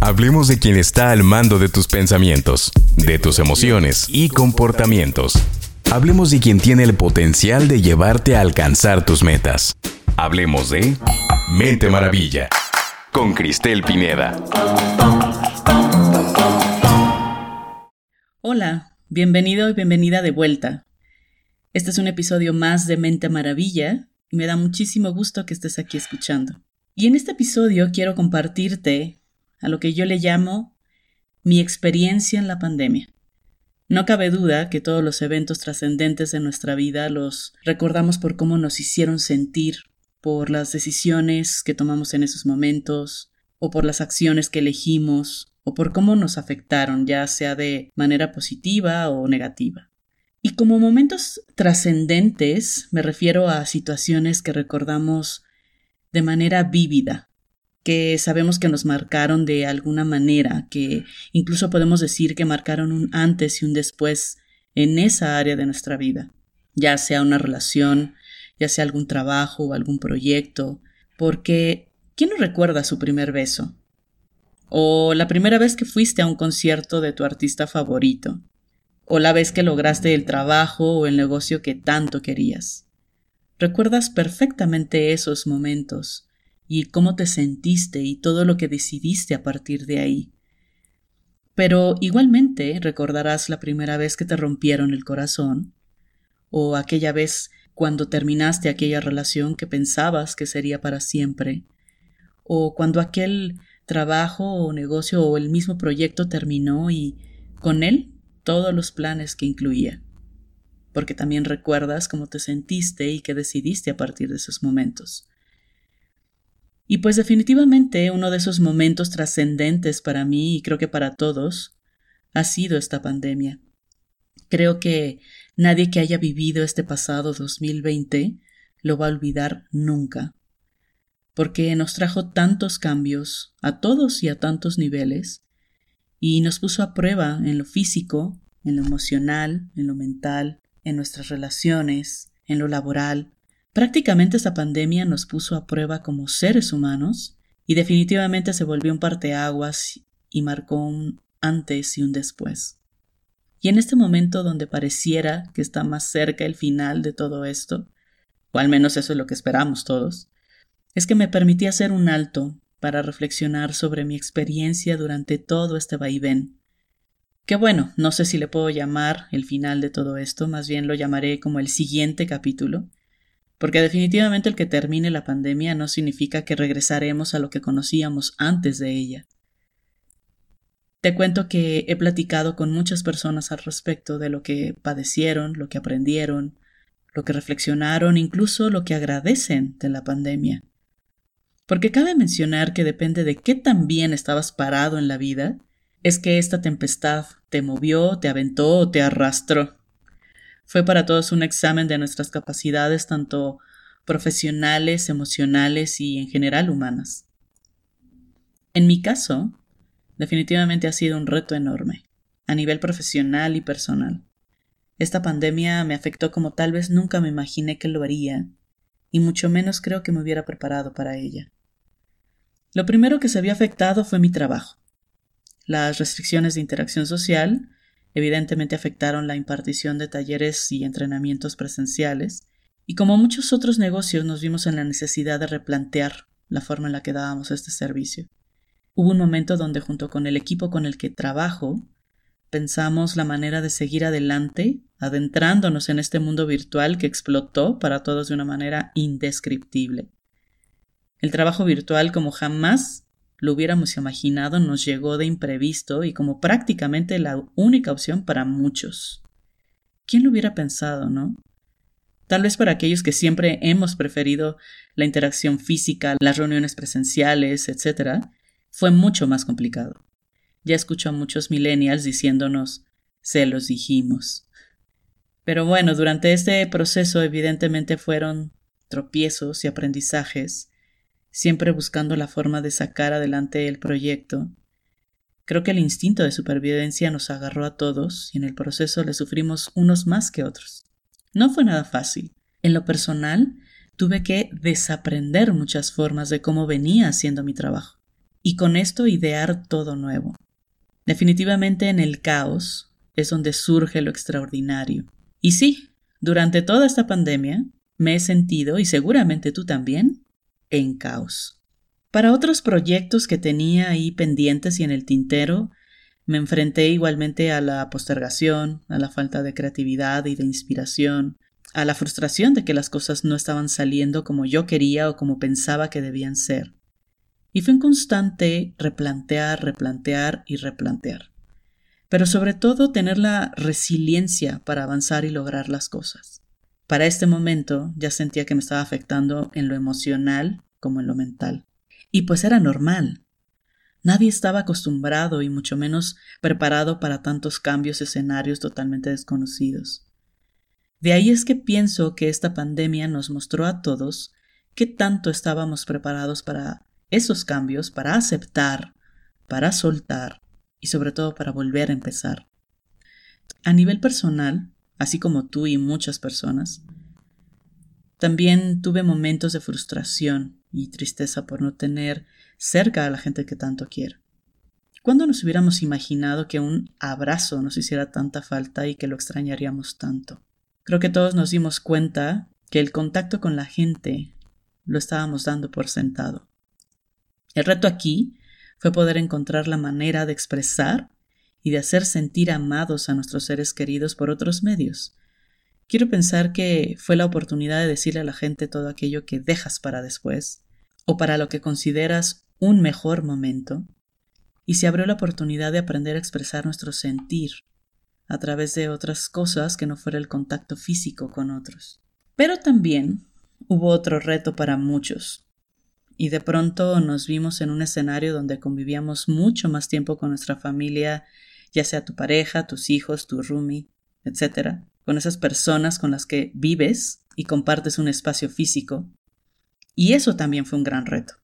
Hablemos de quien está al mando de tus pensamientos, de tus emociones y comportamientos. Hablemos de quien tiene el potencial de llevarte a alcanzar tus metas. Hablemos de Mente Maravilla con Cristel Pineda. Hola, bienvenido y bienvenida de vuelta. Este es un episodio más de Mente Maravilla y me da muchísimo gusto que estés aquí escuchando. Y en este episodio quiero compartirte a lo que yo le llamo mi experiencia en la pandemia. No cabe duda que todos los eventos trascendentes de nuestra vida los recordamos por cómo nos hicieron sentir, por las decisiones que tomamos en esos momentos, o por las acciones que elegimos, o por cómo nos afectaron, ya sea de manera positiva o negativa. Y como momentos trascendentes me refiero a situaciones que recordamos de manera vívida, que sabemos que nos marcaron de alguna manera, que incluso podemos decir que marcaron un antes y un después en esa área de nuestra vida, ya sea una relación, ya sea algún trabajo o algún proyecto, porque ¿quién no recuerda su primer beso? O la primera vez que fuiste a un concierto de tu artista favorito, o la vez que lograste el trabajo o el negocio que tanto querías. Recuerdas perfectamente esos momentos y cómo te sentiste y todo lo que decidiste a partir de ahí. Pero igualmente recordarás la primera vez que te rompieron el corazón, o aquella vez cuando terminaste aquella relación que pensabas que sería para siempre, o cuando aquel trabajo o negocio o el mismo proyecto terminó y con él todos los planes que incluía porque también recuerdas cómo te sentiste y qué decidiste a partir de esos momentos. Y pues definitivamente uno de esos momentos trascendentes para mí y creo que para todos ha sido esta pandemia. Creo que nadie que haya vivido este pasado 2020 lo va a olvidar nunca, porque nos trajo tantos cambios a todos y a tantos niveles, y nos puso a prueba en lo físico, en lo emocional, en lo mental, en nuestras relaciones, en lo laboral. Prácticamente esta pandemia nos puso a prueba como seres humanos y definitivamente se volvió un parteaguas y marcó un antes y un después. Y en este momento donde pareciera que está más cerca el final de todo esto, o al menos eso es lo que esperamos todos, es que me permití hacer un alto para reflexionar sobre mi experiencia durante todo este vaivén que bueno, no sé si le puedo llamar el final de todo esto, más bien lo llamaré como el siguiente capítulo, porque definitivamente el que termine la pandemia no significa que regresaremos a lo que conocíamos antes de ella. Te cuento que he platicado con muchas personas al respecto de lo que padecieron, lo que aprendieron, lo que reflexionaron, incluso lo que agradecen de la pandemia. Porque cabe mencionar que depende de qué tan bien estabas parado en la vida, es que esta tempestad te movió, te aventó o te arrastró. Fue para todos un examen de nuestras capacidades tanto profesionales, emocionales y en general humanas. En mi caso, definitivamente ha sido un reto enorme, a nivel profesional y personal. Esta pandemia me afectó como tal vez nunca me imaginé que lo haría, y mucho menos creo que me hubiera preparado para ella. Lo primero que se había afectado fue mi trabajo. Las restricciones de interacción social evidentemente afectaron la impartición de talleres y entrenamientos presenciales, y como muchos otros negocios nos vimos en la necesidad de replantear la forma en la que dábamos este servicio. Hubo un momento donde junto con el equipo con el que trabajo, pensamos la manera de seguir adelante, adentrándonos en este mundo virtual que explotó para todos de una manera indescriptible. El trabajo virtual como jamás lo hubiéramos imaginado nos llegó de imprevisto y como prácticamente la única opción para muchos. ¿Quién lo hubiera pensado, no? Tal vez para aquellos que siempre hemos preferido la interacción física, las reuniones presenciales, etc., fue mucho más complicado. Ya escucho a muchos millennials diciéndonos, se los dijimos. Pero bueno, durante este proceso evidentemente fueron tropiezos y aprendizajes siempre buscando la forma de sacar adelante el proyecto. Creo que el instinto de supervivencia nos agarró a todos y en el proceso le sufrimos unos más que otros. No fue nada fácil. En lo personal, tuve que desaprender muchas formas de cómo venía haciendo mi trabajo. y con esto idear todo nuevo. Definitivamente en el caos es donde surge lo extraordinario. Y sí, durante toda esta pandemia me he sentido, y seguramente tú también, en caos. Para otros proyectos que tenía ahí pendientes y en el tintero, me enfrenté igualmente a la postergación, a la falta de creatividad y de inspiración, a la frustración de que las cosas no estaban saliendo como yo quería o como pensaba que debían ser. Y fue un constante replantear, replantear y replantear. Pero sobre todo tener la resiliencia para avanzar y lograr las cosas. Para este momento ya sentía que me estaba afectando en lo emocional como en lo mental. Y pues era normal. Nadie estaba acostumbrado y mucho menos preparado para tantos cambios escenarios totalmente desconocidos. De ahí es que pienso que esta pandemia nos mostró a todos qué tanto estábamos preparados para esos cambios, para aceptar, para soltar y sobre todo para volver a empezar. A nivel personal, así como tú y muchas personas, también tuve momentos de frustración y tristeza por no tener cerca a la gente que tanto quiero. ¿Cuándo nos hubiéramos imaginado que un abrazo nos hiciera tanta falta y que lo extrañaríamos tanto? Creo que todos nos dimos cuenta que el contacto con la gente lo estábamos dando por sentado. El reto aquí fue poder encontrar la manera de expresar y de hacer sentir amados a nuestros seres queridos por otros medios. Quiero pensar que fue la oportunidad de decirle a la gente todo aquello que dejas para después, o para lo que consideras un mejor momento, y se abrió la oportunidad de aprender a expresar nuestro sentir a través de otras cosas que no fuera el contacto físico con otros. Pero también hubo otro reto para muchos. Y de pronto nos vimos en un escenario donde convivíamos mucho más tiempo con nuestra familia, ya sea tu pareja, tus hijos, tu roomie, etc., con esas personas con las que vives y compartes un espacio físico. Y eso también fue un gran reto.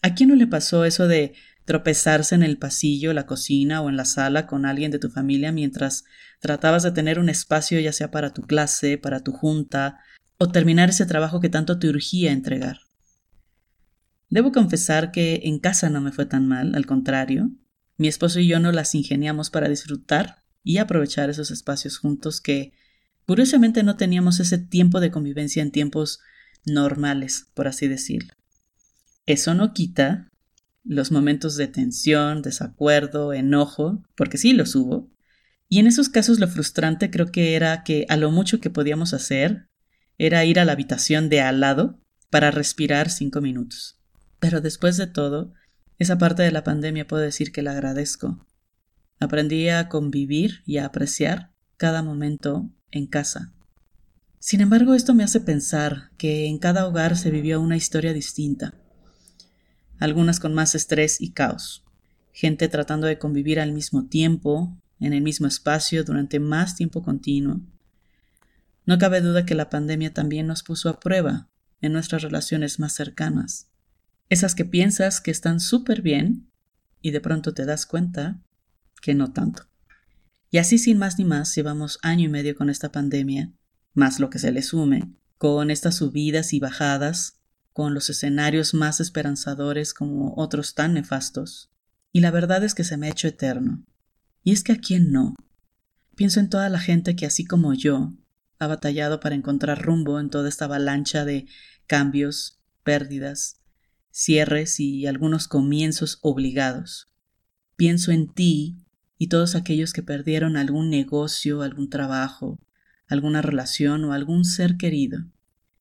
¿A quién no le pasó eso de tropezarse en el pasillo, la cocina o en la sala con alguien de tu familia mientras tratabas de tener un espacio ya sea para tu clase, para tu junta o terminar ese trabajo que tanto te urgía entregar. Debo confesar que en casa no me fue tan mal, al contrario, mi esposo y yo no las ingeniamos para disfrutar y aprovechar esos espacios juntos que curiosamente no teníamos ese tiempo de convivencia en tiempos normales, por así decirlo. Eso no quita los momentos de tensión, desacuerdo, enojo, porque sí los hubo. Y en esos casos lo frustrante creo que era que a lo mucho que podíamos hacer era ir a la habitación de al lado para respirar cinco minutos. Pero después de todo, esa parte de la pandemia puedo decir que la agradezco. Aprendí a convivir y a apreciar cada momento en casa. Sin embargo, esto me hace pensar que en cada hogar se vivió una historia distinta algunas con más estrés y caos. Gente tratando de convivir al mismo tiempo, en el mismo espacio, durante más tiempo continuo. No cabe duda que la pandemia también nos puso a prueba en nuestras relaciones más cercanas. Esas que piensas que están súper bien y de pronto te das cuenta que no tanto. Y así sin más ni más llevamos año y medio con esta pandemia, más lo que se le sume, con estas subidas y bajadas, con los escenarios más esperanzadores como otros tan nefastos. Y la verdad es que se me ha hecho eterno. Y es que a quién no. Pienso en toda la gente que, así como yo, ha batallado para encontrar rumbo en toda esta avalancha de cambios, pérdidas, cierres y algunos comienzos obligados. Pienso en ti y todos aquellos que perdieron algún negocio, algún trabajo, alguna relación o algún ser querido.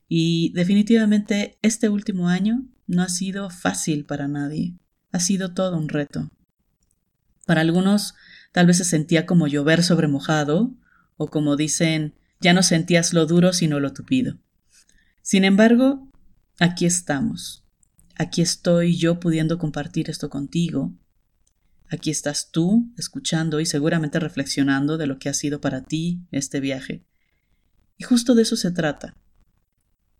Y definitivamente este último año no ha sido fácil para nadie. Ha sido todo un reto. Para algunos tal vez se sentía como llover sobre mojado, o como dicen, ya no sentías lo duro sino lo tupido. Sin embargo, aquí estamos. Aquí estoy yo pudiendo compartir esto contigo. Aquí estás tú escuchando y seguramente reflexionando de lo que ha sido para ti este viaje. Y justo de eso se trata,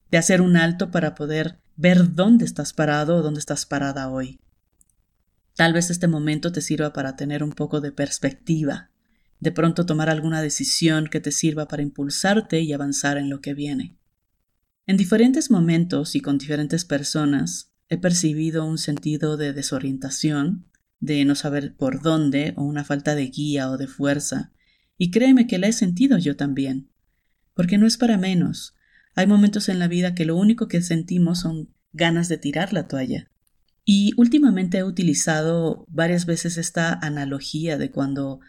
de hacer un alto para poder ver dónde estás parado o dónde estás parada hoy. Tal vez este momento te sirva para tener un poco de perspectiva, de pronto tomar alguna decisión que te sirva para impulsarte y avanzar en lo que viene. En diferentes momentos y con diferentes personas he percibido un sentido de desorientación, de no saber por dónde, o una falta de guía o de fuerza, y créeme que la he sentido yo también, porque no es para menos. Hay momentos en la vida que lo único que sentimos son ganas de tirar la toalla. Y últimamente he utilizado varias veces esta analogía de cuando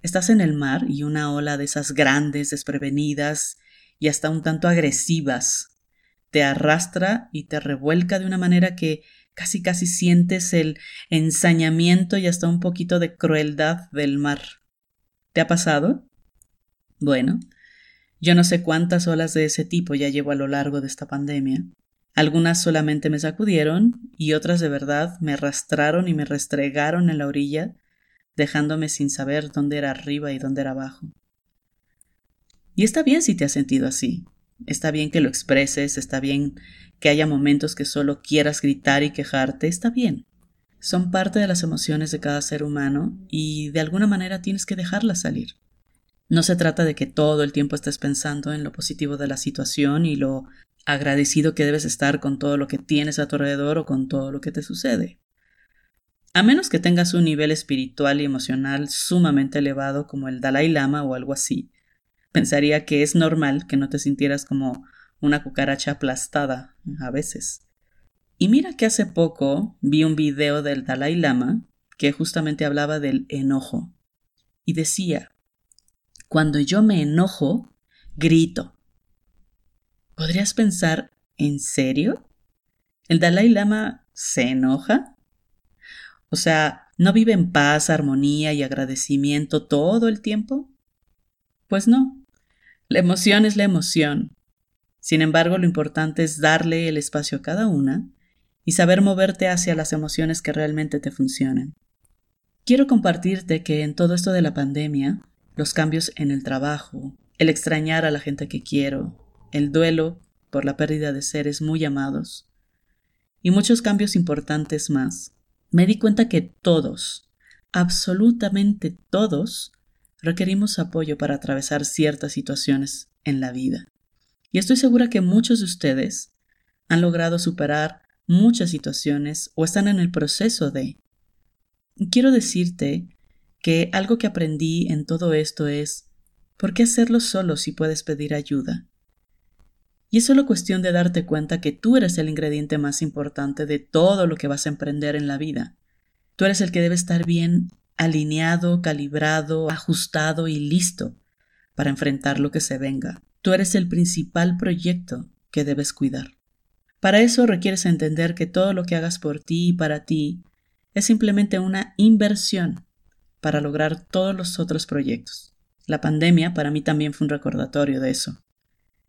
estás en el mar y una ola de esas grandes, desprevenidas y hasta un tanto agresivas te arrastra y te revuelca de una manera que casi casi sientes el ensañamiento y hasta un poquito de crueldad del mar. ¿Te ha pasado? Bueno, yo no sé cuántas olas de ese tipo ya llevo a lo largo de esta pandemia. Algunas solamente me sacudieron y otras de verdad me arrastraron y me restregaron en la orilla, dejándome sin saber dónde era arriba y dónde era abajo. Y está bien si te has sentido así. Está bien que lo expreses, está bien que haya momentos que solo quieras gritar y quejarte, está bien. Son parte de las emociones de cada ser humano y de alguna manera tienes que dejarlas salir. No se trata de que todo el tiempo estés pensando en lo positivo de la situación y lo agradecido que debes estar con todo lo que tienes a tu alrededor o con todo lo que te sucede. A menos que tengas un nivel espiritual y emocional sumamente elevado como el Dalai Lama o algo así, pensaría que es normal que no te sintieras como una cucaracha aplastada a veces. Y mira que hace poco vi un video del Dalai Lama que justamente hablaba del enojo y decía, cuando yo me enojo, grito. ¿Podrías pensar, ¿en serio? ¿El Dalai Lama se enoja? O sea, ¿no vive en paz, armonía y agradecimiento todo el tiempo? Pues no. La emoción es la emoción. Sin embargo, lo importante es darle el espacio a cada una y saber moverte hacia las emociones que realmente te funcionan. Quiero compartirte que en todo esto de la pandemia, los cambios en el trabajo, el extrañar a la gente que quiero, el duelo por la pérdida de seres muy amados y muchos cambios importantes más, me di cuenta que todos, absolutamente todos, requerimos apoyo para atravesar ciertas situaciones en la vida. Y estoy segura que muchos de ustedes han logrado superar muchas situaciones o están en el proceso de. Quiero decirte que algo que aprendí en todo esto es, ¿por qué hacerlo solo si puedes pedir ayuda? Y es solo cuestión de darte cuenta que tú eres el ingrediente más importante de todo lo que vas a emprender en la vida. Tú eres el que debe estar bien alineado, calibrado, ajustado y listo para enfrentar lo que se venga. Tú eres el principal proyecto que debes cuidar. Para eso requieres entender que todo lo que hagas por ti y para ti es simplemente una inversión para lograr todos los otros proyectos. La pandemia para mí también fue un recordatorio de eso,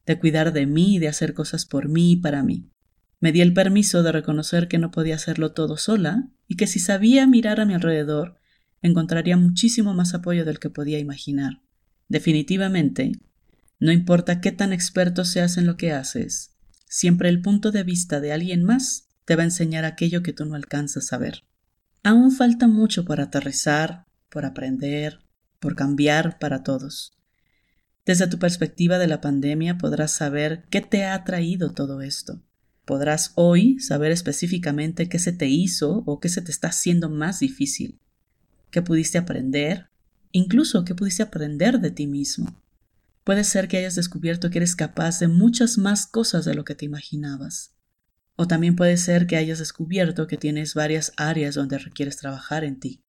de cuidar de mí y de hacer cosas por mí y para mí. Me di el permiso de reconocer que no podía hacerlo todo sola y que si sabía mirar a mi alrededor encontraría muchísimo más apoyo del que podía imaginar. Definitivamente, no importa qué tan experto seas en lo que haces, siempre el punto de vista de alguien más te va a enseñar aquello que tú no alcanzas a ver. Aún falta mucho por aterrizar, por aprender, por cambiar para todos. Desde tu perspectiva de la pandemia podrás saber qué te ha traído todo esto. Podrás hoy saber específicamente qué se te hizo o qué se te está haciendo más difícil que pudiste aprender, incluso que pudiste aprender de ti mismo. Puede ser que hayas descubierto que eres capaz de muchas más cosas de lo que te imaginabas. O también puede ser que hayas descubierto que tienes varias áreas donde requieres trabajar en ti.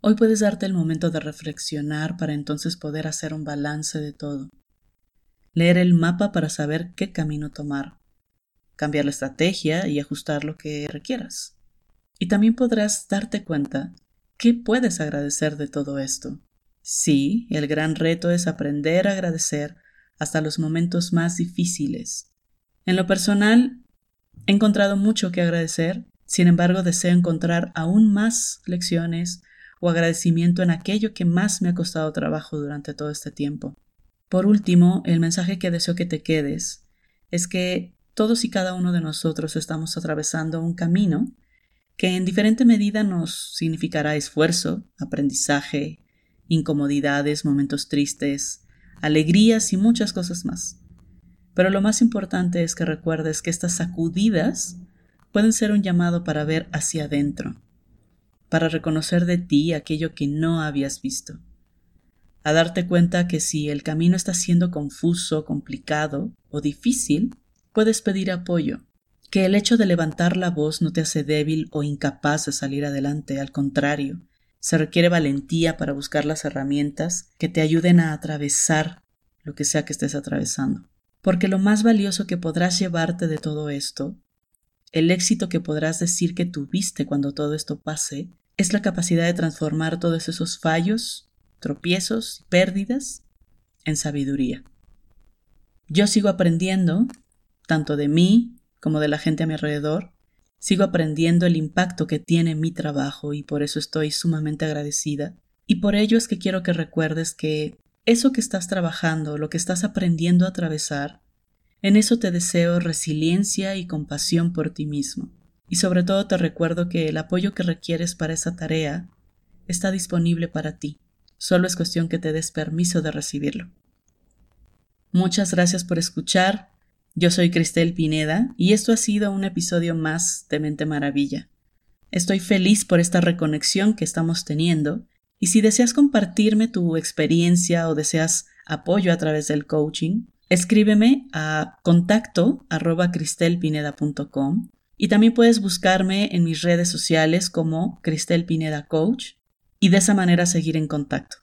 Hoy puedes darte el momento de reflexionar para entonces poder hacer un balance de todo. Leer el mapa para saber qué camino tomar. Cambiar la estrategia y ajustar lo que requieras. Y también podrás darte cuenta ¿Qué puedes agradecer de todo esto? Sí, el gran reto es aprender a agradecer hasta los momentos más difíciles. En lo personal, he encontrado mucho que agradecer, sin embargo deseo encontrar aún más lecciones o agradecimiento en aquello que más me ha costado trabajo durante todo este tiempo. Por último, el mensaje que deseo que te quedes es que todos y cada uno de nosotros estamos atravesando un camino que en diferente medida nos significará esfuerzo, aprendizaje, incomodidades, momentos tristes, alegrías y muchas cosas más. Pero lo más importante es que recuerdes que estas sacudidas pueden ser un llamado para ver hacia adentro, para reconocer de ti aquello que no habías visto, a darte cuenta que si el camino está siendo confuso, complicado o difícil, puedes pedir apoyo, que el hecho de levantar la voz no te hace débil o incapaz de salir adelante, al contrario, se requiere valentía para buscar las herramientas que te ayuden a atravesar lo que sea que estés atravesando. Porque lo más valioso que podrás llevarte de todo esto, el éxito que podrás decir que tuviste cuando todo esto pase, es la capacidad de transformar todos esos fallos, tropiezos y pérdidas en sabiduría. Yo sigo aprendiendo, tanto de mí como de la gente a mi alrededor, sigo aprendiendo el impacto que tiene mi trabajo y por eso estoy sumamente agradecida. Y por ello es que quiero que recuerdes que eso que estás trabajando, lo que estás aprendiendo a atravesar, en eso te deseo resiliencia y compasión por ti mismo. Y sobre todo te recuerdo que el apoyo que requieres para esa tarea está disponible para ti. Solo es cuestión que te des permiso de recibirlo. Muchas gracias por escuchar. Yo soy Cristel Pineda y esto ha sido un episodio más de Mente Maravilla. Estoy feliz por esta reconexión que estamos teniendo y si deseas compartirme tu experiencia o deseas apoyo a través del coaching, escríbeme a contacto arroba cristelpineda.com y también puedes buscarme en mis redes sociales como Cristel Pineda Coach y de esa manera seguir en contacto.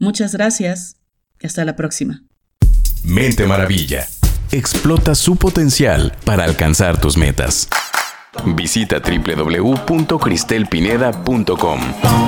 Muchas gracias y hasta la próxima. Mente Maravilla. Explota su potencial para alcanzar tus metas. Visita www.cristelpineda.com.